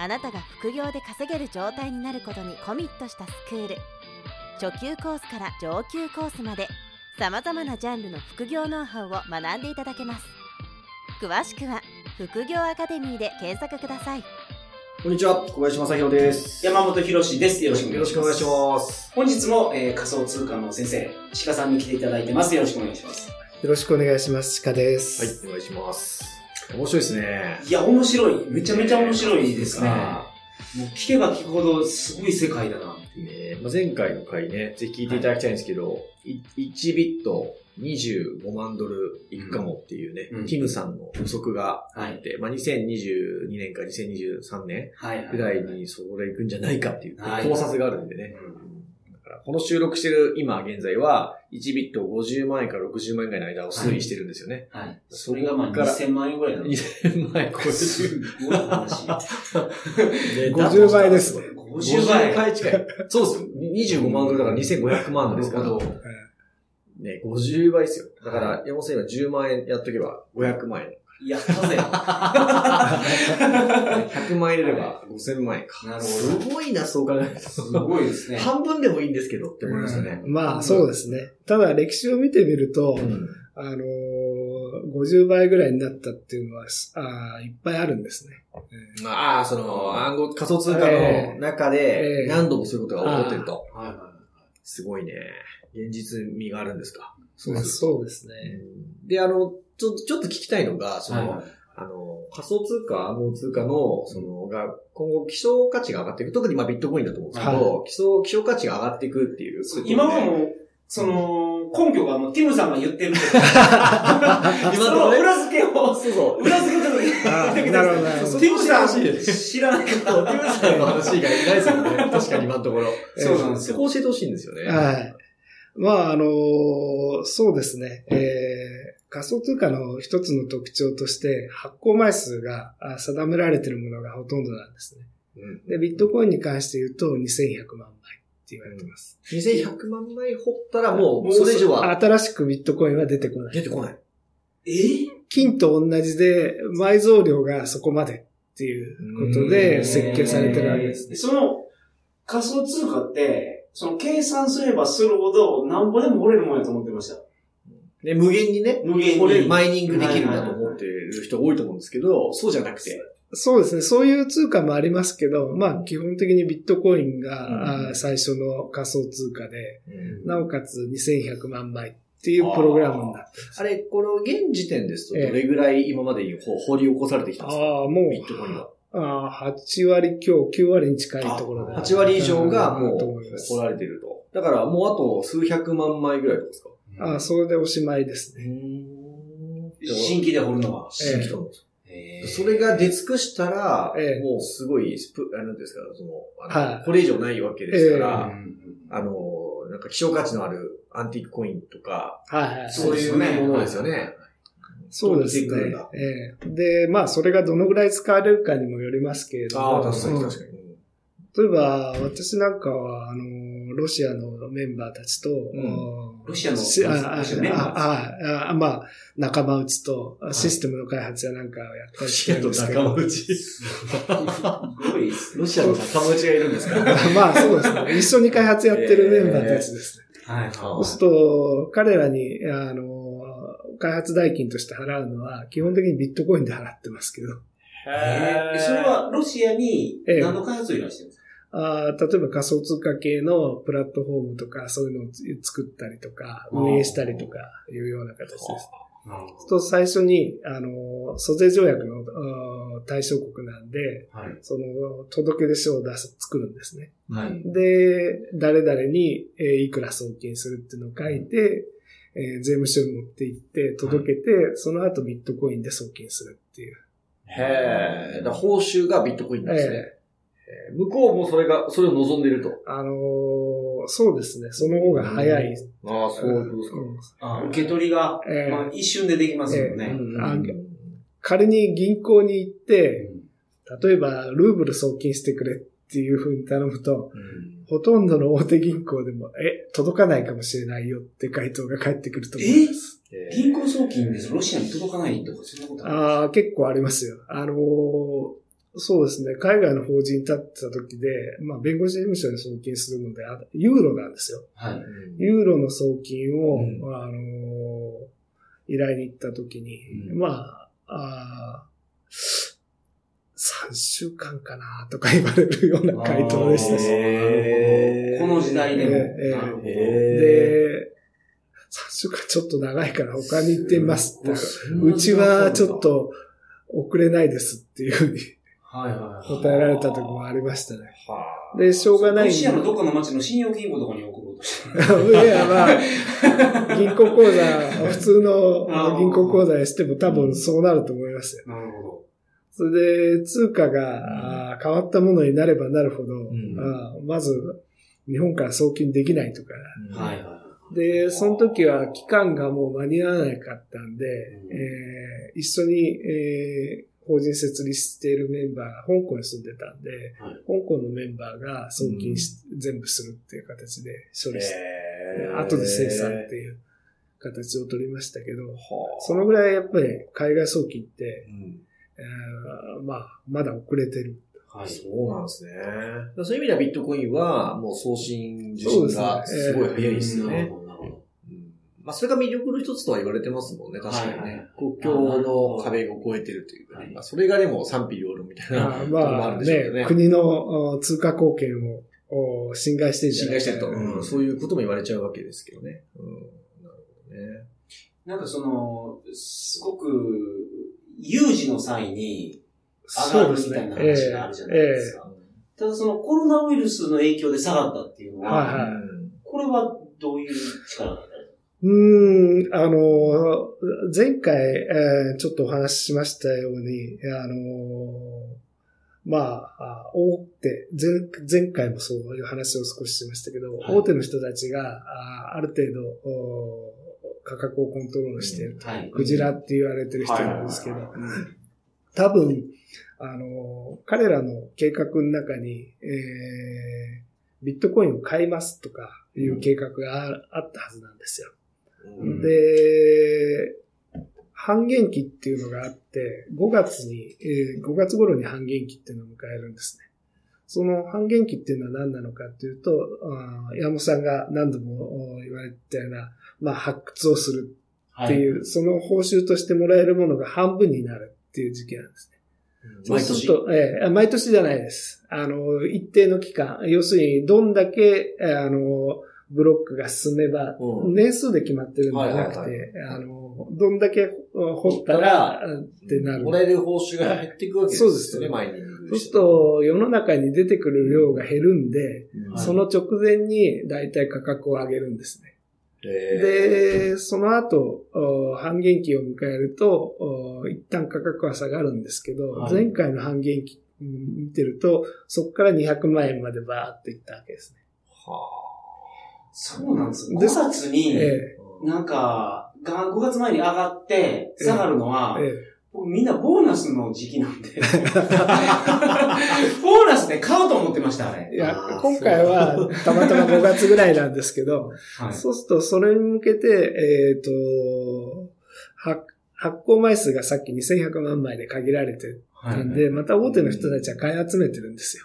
あなたが副業で稼げる状態になることにコミットしたスクール初級コースから上級コースまでさまざまなジャンルの副業ノウハウを学んでいただけます詳しくは副業アカデミーで検索くださいこんにちは、小林正宏です。山本博史です。よろしくお願いします。ます。本日も、えー仮想通貨の先生、鹿さんに来ていただいてます。よろしくお願いします。よろしくお願いします。鹿です。はい、お願いします。面白いですね。いや、面白い。めちゃめちゃ面白いですね。あもう聞けば聞くほどすごい世界だなっていう。えーまあ、前回の回ね、ぜひ聞いていただきたいんですけど、い1ビット25万ドルいくかもっていうね、うんティムさんの予測があはい。って、まあ、2022年か2023年はい。ぐらいにそれ行くんじゃないかっていうはい考察があるんでね。うんだからこの収録してる今現在は、1ビット50万円から60万円ぐらいの間を推移してるんですよね。はい。それがまあから2000万円ぐらいなんです。2000万円超えてる。すごい話。ね50倍ですね。50倍。50倍近い。そうですよ。25万ドルだから2500万ですから。なるほどね、50倍ですよ。だから、山本さん今10万円やっとけば500万円。やったぜ。100万円入れれば5000万円か。なるほどすごいな、そう考えるすごいですと。ね。半分でもいいんですけどって思いましたね。まあ、そうですね。ただ、歴史を見てみると、うんあのー50倍ぐらいになったっていうのは、あーいっぱいあるんですね。ああ、その、暗号、仮想通貨の中えでえ何度もそういうことが起こってると。はいはすごいね。現実味があるんですか？まあそうですね。で、あの、ちょ、ちょっと聞きたいのが、そい。の、はいあの、仮想通貨、暗号通貨の、その、が、今後、希少価値が上がっていく。特に、まあ、ビットコインだと思うんですけど、基礎、希少価値が上がっていくっていう。今はもう、その、根拠がもう、ティムさんが言ってるんで。今そののところね裏付けを、そうそう。裏付けをちょっとあ言ってくなださい。るほどティムさん、知らないかティムさんの話以外ないですよね。確かに今のところ。そうなんですよそこ教えてほしいんですよね。はい。まあ、あのーそうですね。えー仮想通貨の一つの特徴として、発行枚数があ定められているものがほとんどなんですね。うんで、ビットコインに関して言うと2100万枚って言われてます。2100万枚掘ったらもう、それ以上は新しくビットコインは出てこない。出てこない。え？金と同じで埋蔵量がそこまでっていうことで設計されてるわけですね。その、仮想通貨って、その計算すればするほど、なんぼでも掘れるもんやと思ってました。で、無限にね、無限に。これマイニングできるんだと思ってる人多いと思うんですけど、そうじゃなくて。そうですね。そういう通貨もありますけど、まあ基本的にビットコインが、最初の仮想通貨で、うんなおかつ2100万枚っていうプログラムになってます。あれ、この現時点ですと、どれぐらい今までにほ掘り起こされてきたんですか？ああ、もうビットコインは。あー8割強、9割に近いところで。8割以上がもとう掘られてると。だからもうあと数百万枚ぐらいですか？ああ、それでおしまいですね。新規で掘るのは。新規と思うんですえよそれが出尽くしたら、ええもうすごいスプ、あなんていうんですか、その、あのはいこれ以上ないわけですから、うんあの、なんか希少価値のあるアンティークコインとか、はいはい。そういうものですよね。そうですねで、まあ、それがどのぐらい使われるかにもよりますけれども。ああ、確かにうん確かに。例えば、私なんかは、あの、ロシアのメンバーたちと、んうんロシアのメンバーあああまあ、仲間内とシステムの開発やなんかをやったりしてるんですけど。内。すごいですね。ロシアの仲間内がいるんですか？まあ、そうですね。一緒に開発やってるメンバーたちですね。はい。そうすると、彼らに、あの、開発代金として払うのは、基本的にビットコインで払ってますけど、えーそれはロシアにええ何の開発を依頼してるんですか？あー例えば仮想通貨系のプラットフォームとか、そういうのを作ったりとか、運営したりとかいうような形です。と最初に、あの、租税条約の対象国なんで、はい。その、届出書を出す、作るんですね。はい。で、誰々に、えーいくら送金するっていうのを書いて、えー税務署に持って行って、届けて、その後ビットコインで送金するっていう。へえ。報酬がビットコインなんですね。ええー向こうもそれが、それを望んでると。あのーそうですね。その方が早い。ああ、そういうことですか。あ受け取りが、ええまあ、一瞬でできますよね。うんあ仮に銀行に行っうて、ん例えばルーブル送金してくれっていうふうに頼むと、うんほとんどの大手銀行でも、え、届かないかもしれないよって回答が返ってくると思います。えー銀行送金です。ロシアに届かないとか、そんなことああ、結構ありますよ。あのーそうですね。海外の法人に立ってた時で、まあ、弁護士事務所に送金するので、あユーロなんですよ。はい。ユーロの送金を、うんあのー依頼に行った時に、うんまあ、あ3週間かなとか言われるような回答でしたし。この時代でも。ええなるほど。へで、3週間ちょっと長いから他に行ってみますって。うちはちょっ、と遅れないですっていうふうにはいはいはい。答えられた時もありましたね。はあで、しょうがない。ロシアのどっかの町の信用金庫とかに送ろうとしてる。いや、まあ、銀行口座、普通の銀行口座にしても多分そうなると思いますよ。なるほそれで、通貨が変わったものになればなるほど、んあーまず、日本から送金できないとか。ど。はいはで、その時は期間がもう間に合わなかったんで、うんえー一緒に、えー法人設立しているメンバーが香港に住んでたんで、はい香港のメンバーが送金し、全部するっていう形で処理して、後で生産っていう形を取りましたけど、はあそのぐらいやっぱり海外送金って、うんえーまあ、まだ遅れてる。い。はい。そうなんですね。そういう意味ではビットコインは、もう送信受信がすごい早いですよね。まあ、それが魅力の一つとは言われてますもんね、確かにはいはいね。国境の壁を越えてるというかね。まあ、それがでも賛否両論みたいなあーところもあるまあんでしょうけどね。ね、国のお通貨貢献をお侵害してるんじゃないか。侵害してると、うん。そういうことも言われちゃうわけですけどね。うん、なるほどね。なんかその、すごく、有事の際に上がるみたいな話があるじゃないですか。ただそのコロナウイルスの影響で下がったっていうのは、はいはい。うん。これはどういう力だったんですか？うーん、あの、前回、えーちょっとお話ししましたように、あの、まあ、あ大手前、前回もそういう話を少ししましたけど、はい大手の人たちがあある程度お価格をコントロールしていると。はい。クジラって言われてる人なんですけど、多分、あの、彼らの計画の中に、えービットコインを買いますとかいう計画がああったはずなんですよ。うんで、半減期っていうのがあって、5月に、えー5月頃に半減期っていうのを迎えるんですね。その半減期っていうのは何なのかっていうと、あー山本さんが何度もお言われたような、まあ発掘をするっていう、その報酬としてもらえるものが半分になるっていう時期なんですね。毎年そうする。と、ええ毎年じゃないです。あの、一定の期間、要するに、どんだけ、えあの、ブロックが進めば、うん年数で決まってるんじゃなくて、あの、どんだけ掘ったら、ってなる。もらえる報酬が減っていくわけですよね、そうです毎日。そうすると、世の中に出てくる量が減るんで、その直前に大体価格を上げるんですね。で、で、その後、お半減期を迎えると、お一旦価格は下がるんですけど、はい前回の半減期うん見てると、そこから200万円までバーっていったわけですね。はそうなんです。5で月に、なんか、が5月前に上がって、下がるのは、みんなボーナスの時期なんで。ボーナスで買うと思ってました、あれ。えいや今回はたまたま5月ぐらいなんですけど、はい。そうすると、それに向けて、えっ、と、発発行枚数がさっき2100万枚で限られてはいたんで、また大手の人たちは買い集めてるんですよ。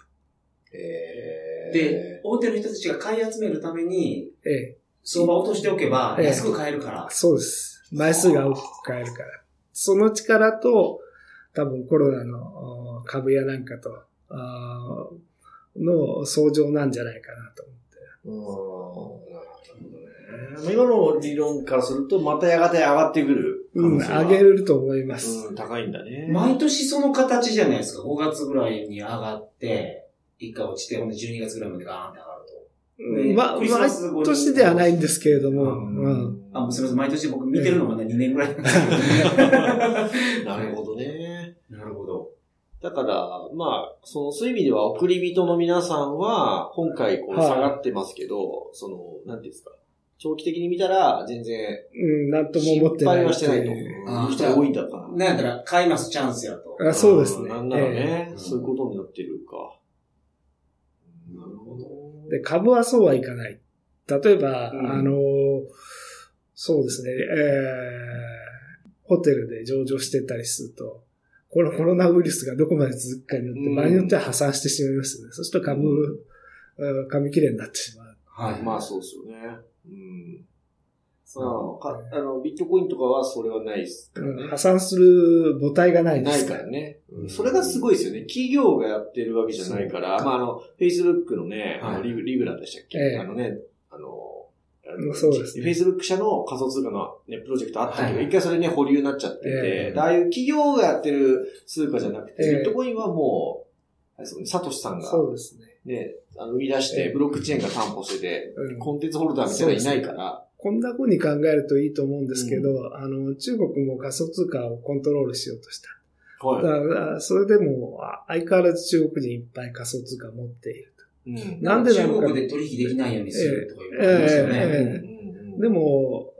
えーで、大手の人たちが買い集めるために、ええ、相場落としておけば、ええ安く買えるから。そうです。枚数が大きく買えるから。その力と、多分コロナの株やなんかと、あーの相乗なんじゃないかなと思って。うんなるほどね。今の理論からすると、またやがて上がってくる可うん。上げると思います。うん、高いんだね。毎年その形じゃないですか。5月ぐらいに上がって、一回落ちて、ほんで12月ぐらいまでガーンって上がると。うんまあ、毎年ではないんですけれども、うんうん。あ、すみません。毎年僕見てるのがね、2年ぐらい なるほどね。なるほど。だから、まあ、その、そういう意味では、送り人の皆さんは、今回こうはい下がってますけど、その、なんていうんですか、長期的に見たら、全然、うん、なんとも心思ってない配はしてないとう人が多いんだから。なんやったら、買いますチャンスやと。あそうですね。なんならね、ええそういうことになってるか。なるほど。で、株はそうはいかない。例えば、うんあの、そうですね、えー、ホテルで上場してたりすると、このコロナウイルスがどこまで続くかによって、うん場合によっては破産してしまいますよね。そうすると株、うん紙切れになってしまう。はい。まあそうですよね。うん。さあ、かあの、ビットコインとかはそれはないですからね。うん。破産する母体がないでないすからね。うん。それがすごいですよね。企業がやってるわけじゃないから、まあ、あの、Facebook のね、あのはい。リブリブラでしたっけ、ええ。あのね、あの、うんそうですね。Facebook 社の仮想通貨のね、プロジェクトあったけど、はい。一回それね、保留になっちゃってて、ああいう企業がやってる通貨じゃなくて、ええ。ビットコインはもう、あれですよね、サトシさんがそうですね。ね、あの生み出して、ええ。ブロックチェーンが担保してて、うん。コンテンツホルダーみたいなのいないから、こんな風に考えるといいと思うんですけど、あの、中国も仮想通貨をコントロールしようとした。はいだから、それでも、あ相変わらず中国人いっぱい仮想通貨を持っているうんなんでなのか中国で取引できないようにするとか言われましたよね。うんと。でも、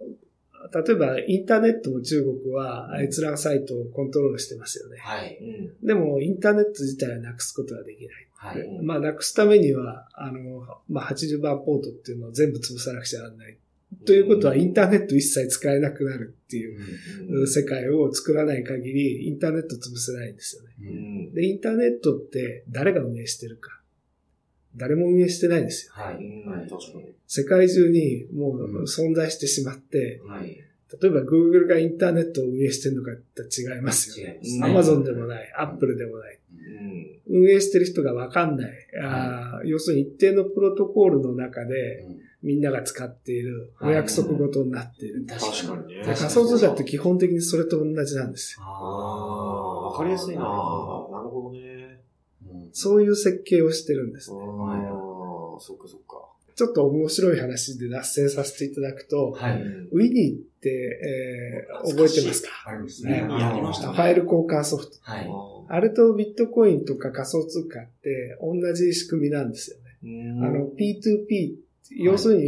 例えばインターネットも中国は閲覧サイトをコントロールしてますよね。はい。うんでも、インターネット自体はなくすことはできない。はい。うんまあ、なくすためには、あの、まあ、80番ポートっていうのを全部潰さなくちゃならない。ということは、インターネット一切使えなくなるっていううん世界を作らない限り、インターネット潰せないんですよね。で、インターネットって誰が運営してるか。誰も運営してないんですよ。はい。うんはい。確かに。世界中にもうんう存在してしまって、はい。例えば Google がインターネットを運営してるのかって違いますよね。Amazon でもない、Apple でもない。うん運営してる人がわかんない。あー要するに一定のプロトコールの中でうんみんなが使っているお約束事になっている。確確かにねで仮想通貨って基本的にそれと同じなんですよ。ああ、あわかりやすいな。なるるほほどね。そういう設計をしてるんですあ。あ、そっかそっか。ちょっと面白い話で脱線させていただくと、はい。ウィニーって、えー覚えてますか？ありますねね。やりましたファイル交換ソフト。はい。あれとビットコインとか仮想通貨って同じ仕組みなんですよね。あの、P2P、要するに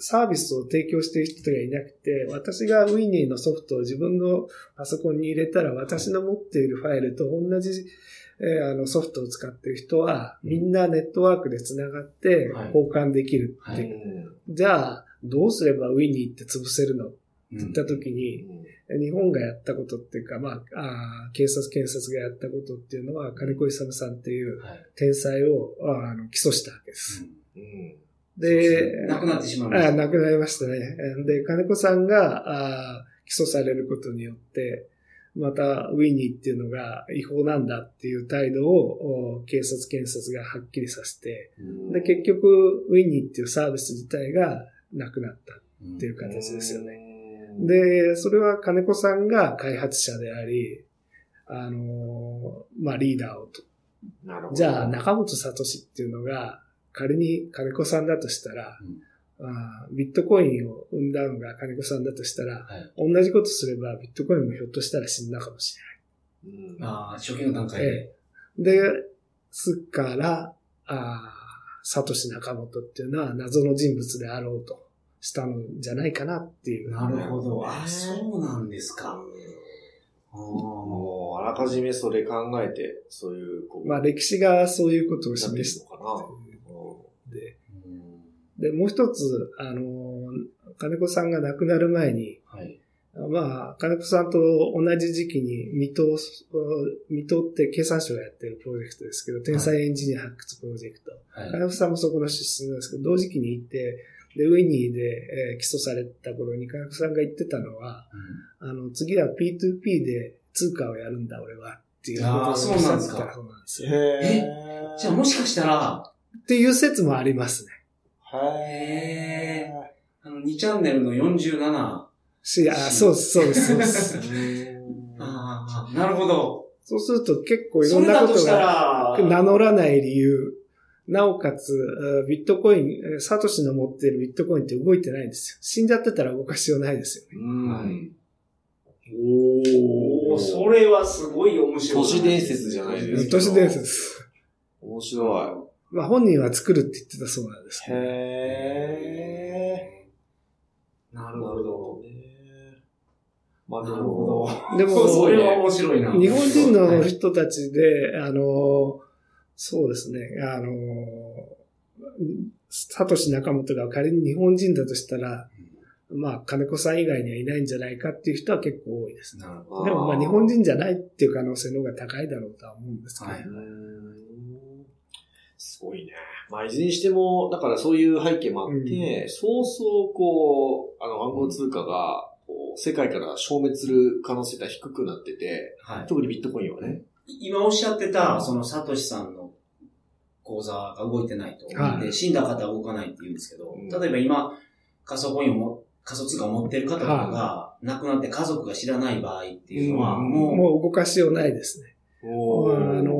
サービスを提供している人がいなくて、私がウィニーのソフトを自分のパソコンに入れたら私の持っているファイルと同じ、えーあのソフトを使っている人はみんなネットワークで繋がってはい。交換できるっはて、いじゃあどうすればウィニーって潰せるの？ってうん言った時に、日本がやったことっていうか、まあ、あー警察、検察がやったことっていうのは、金子勇さんっていうはい。天才をあの起訴したわけです。うん。で、亡くなってしまいました。あ亡くなりましたね。で、金子さんがあー起訴されることによって、また、ウィニーっていうのが違法なんだっていう態度をお警察、検察がはっきりさせて、うんで、結局、ウィニーっていうサービス自体がなくなったうんっていう形ですよね。うん、で、それは金子さんが開発者であり、あのーまあ、リーダーをと。なるほどじゃあ、中本聡っていうのが、仮に金子さんだとしたら、あービットコインを生んだのが金子さんだとしたら、はい。同じことすればビットコインもひょっとしたら死んだかもしうんああ、初期の段階で。れない。で、すっから、あーサトシ中本っていうのは謎の人物であろうとしたのじゃないかなっていう。なるほど。あ、そうなんですか。あーもう、あらかじめそれ考えて、そういう、こう、まあ歴史がそういうことを示しなってるのかてで、うんで、もう一つ、あの、金子さんが亡くなる前に、はい。まあ、金子さんと同じ時期に、未踏、未踏って経産省がやってるプロジェクトですけど、天才エンジニア発掘プロジェクト。はい。金子さんもそこの出身なんですけど、同時期に行って、で、ウィニーで、えー起訴された頃に金子さんが言ってたのは、あの、次は P2P で通貨をやるんだ、俺は。っていうことをそうなんですかそうなんですよ。へえじゃあもしかしたら、っていう説もありますね。へへあの、2チャンネルの47。し、あ、そうです、そうです、そうです。ー。ああ、なるほど。そうすると結構いろそんなことがら、名乗らない理由、なおかつ、あビットコイン、えサトシの持っているビットコインって動いてないんですよ。死んじゃってたら動かしようないですよね。うん。はいおおそれはすごい面白い。都市伝説じゃないですか。都市伝説。面白い。まあ本人は作るって言ってたそうなんですけど。へえ。なるほど。まあ、なるほど。でも、それは面白いな。日本人の人たちで、あの、そうですね、あの、サトシ仲本が仮に日本人だとしたら、まあ、金子さん以外にはいないんじゃないかっていう人は結構多いです。でも、まあ、日本人じゃないっていう可能性の方が高いだろうとは思うんですけど。はい、すごいね。まあ、いずれにしても、だからそういう背景もあって、うん、そうそう、こう、あの、暗号通貨が、こう、世界から消滅する可能性が低くなってて、はい、特にビットコインはね。今おっしゃってた、その、サトシさんの口座が動いてないと。はい、で、死んだ方は動かないって言うんですけど、うん、例えば今、仮想コインをも仮想通貨を持ってる方とかが、亡くなって家族が知らない場合っていうのは、もう、もう動かしようないですね。あの、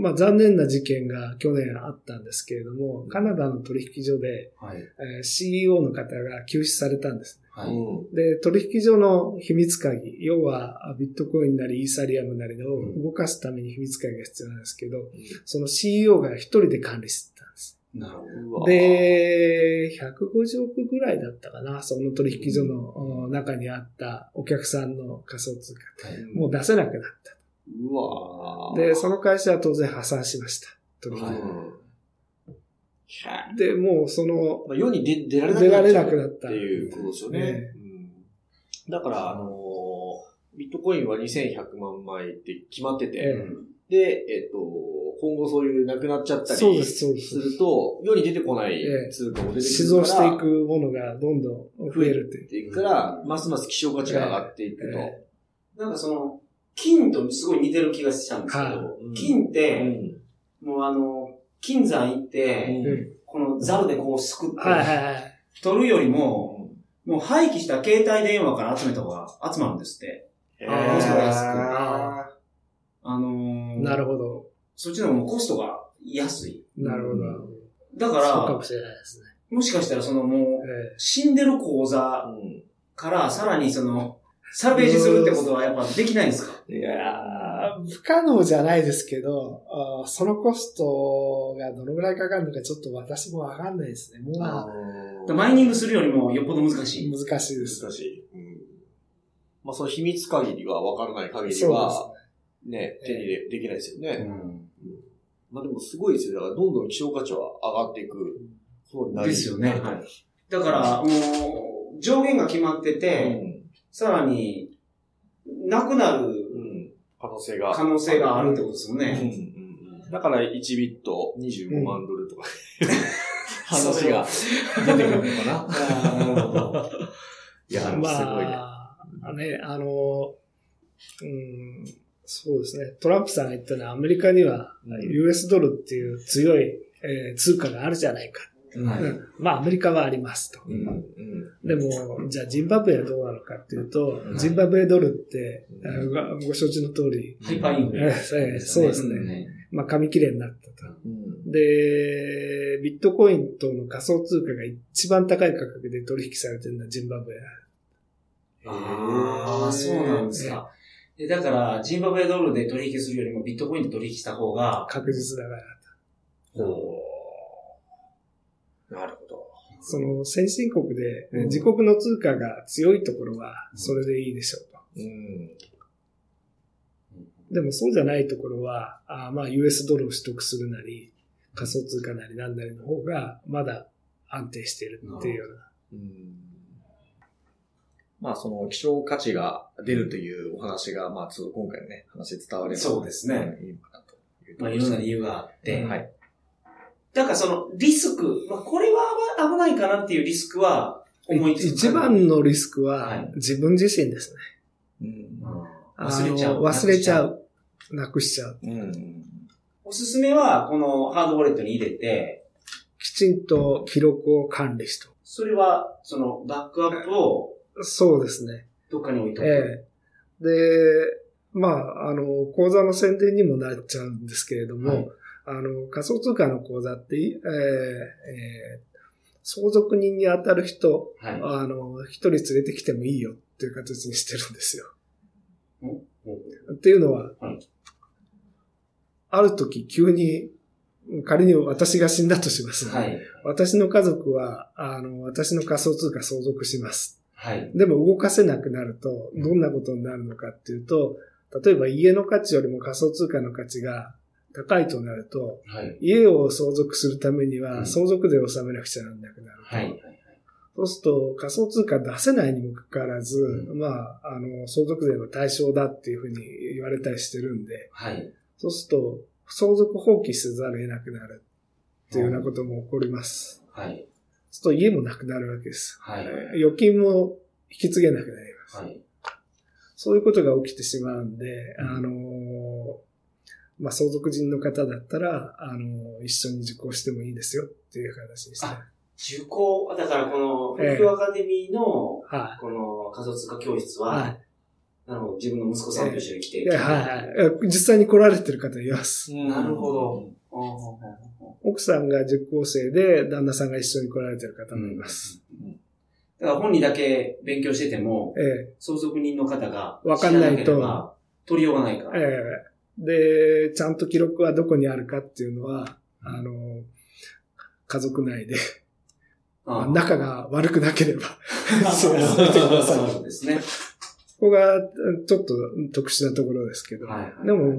まあ、残念な事件が去年あったんですけれども、カナダの取引所で、はいえー、CEO の方が救出されたんですね。はい、で、取引所の秘密鍵、要はビットコインなりイーサリアムなりを動かすために秘密鍵が必要なんですけど、うん、その CEO が一人で管理してたんです。なるほど。で、150億ぐらいだったかな、その取引所の中にあったお客さんの仮想通貨。はい、もう出せなくなった。うわで、その会社は当然破産しました。取引所。で、もうその、まあ、世に出出られなくなった。っていうことですよね。ね。うん、だから、あのー、ビットコインは2100万枚って決まってて、えー、で、えっ、ー、と、今後そういうなくなっちゃったりすると、世に出てこない通貨も出てくるから、死蔵していくものがどんどん増えるっていくから、ますます希少価値が上がっていくと。えー、なんかその、金とすごい似てる気がしたんですけど、金って、もうあの、金山行って、このザルでこうすくって、取るよりも、もう廃棄した携帯電話から集めた方が集まるんですって。えー、あのー、なるほど。そっちの方がコストが安い。なるほど。だから、そうかもしれないですね。もしかしたらそのもう、死んでる口座からさらにその、サルベージするってことはやっぱできないんですか？いやー、不可能じゃないですけど、あそのコストがどのぐらいかかるのかちょっと私もわかんないですね。もうマイニングするよりもよっぽど難しい。難しいです。難しい。うん、まあその秘密限りはわからない限りは、ね、ね、手に入れできないですよね。うん、まあでもすごいですよ。だからどんどん希少価値は上がっていく。そうですよね。はい。だから、もう、上限が決まってて、うんさらに、なくなる、可能性が。可能性があるってことですよね。だから1ビット25万ドルとか、話が出てくるのかな。なるほど。いや、すごいね。まあ、ね、あの、うん、そうですね。トランプさんが言ったのはアメリカには US ドルっていう強い、えー、通貨があるじゃないか。はい、まあ、アメリカはありますと。うんうん、でも、じゃあ、ジンバブエはどうなのかっていうと、ジンバブエドルって、ご承知の通り。ハイパーインフレ、そうですね。まあ、紙切れになったと。で、ビットコインとの仮想通貨が一番高い価格で取引されてるのはジンバブエ。ああ、そうなんですか。だから、ジンバブエドルで取引するよりもビットコインで取引した方が。確実だから。ほう。なるほど。その先進国で、自国の通貨が強いところは、それでいいでしょうと。うん、でもそうじゃないところは、あまあ US ドルを取得するなり、仮想通貨なりなんなりの方が、まだ安定しているっていうような。うん、まあその希少価値が出るというお話が、まあちょっと今回のね、話伝われば、そうですね。いいのかなという。まあいろんな理由があって、はい。だからそのリスク、まあ、これは危ないかなっていうリスクは思いつく一番のリスクは自分自身ですね。うん、忘れちゃう。忘れちゃう。なくしちゃう。うん、おすすめは、このハードウォレットに入れて、きちんと記録を管理しと。それは、その、バックアップを、そうですね。どっかに置いとく。ええで、まあ、あの、講座の宣伝にもなっちゃうんですけれども、はい、あの、仮想通貨の口座って、えーえー、相続人に当たる人、はい、あの、一人連れてきてもいいよっていう形にしてるんですよ。っていうのは、ある時急に、仮に私が死んだとします、ね、はい、私の家族は、あの、私の仮想通貨相続します。はい。でも動かせなくなると、どんなことになるのかっていうと、例えば家の価値よりも仮想通貨の価値が高いとなると、はい、家を相続するためには相続税を納めなくちゃならなくなると。はい。そうすると仮想通貨出せないにもかかわらず、うん、まあ、あの、相続税の対象だっていうふうに言われたりしてるんで、はい。そうすると、相続放棄せざるを得なくなるっていうようなことも起こります。はい。そうすると家もなくなるわけです。はい。預金も引き継げなくなります。はい。そういうことが起きてしまうんで、うん、あの、まあ、相続人の方だったら、あの、一緒に受講してもいいですよっていう形ですね。受講、だからこの、東京アカデミーの、この仮想通貨教室は、はい、あの、自分の息子さんと一緒に来て、はいはい。実際に来られてる方います。なるほど。奥さんが受講生で、旦那さんが一緒に来られてる方もいます。だから本人だけ勉強してても、ええ、相続人の方がわかんないと、取りようがないから。ええ。で、ちゃんと記録はどこにあるかっていうのは、あの、家族内でああ仲が悪くなければそうですね。ここがちょっと特殊なところですけど、はいはいはい、でも、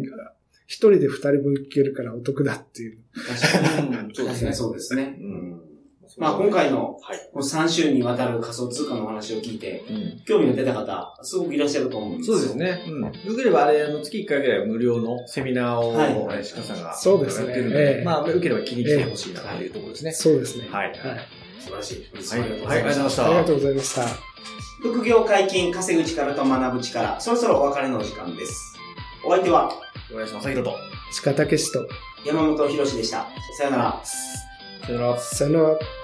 一人で二人分聞けるからお得だっていう。確かに。そうですね、そうですね。うんまあ今回の、この3週にわたる仮想通貨の話を聞いて、興味が出た方、すごくいらっしゃると思うんですそうですね。うん。よければあれ、あの、月1回ぐらい無料のセミナーを、はい、鹿さんが、そうですね。えー、まあ、よければ気に来てほしいなというところですね。そうですね。はい。はい。素晴らしい。はい、ありがとうございました。ありがとうございました。副業解禁、稼ぐ力と学ぶ力、そろそろお別れの時間です。お相手は、小林正宏と、鹿武史と、山本博史でした。さよなら。さよなら。さよなら。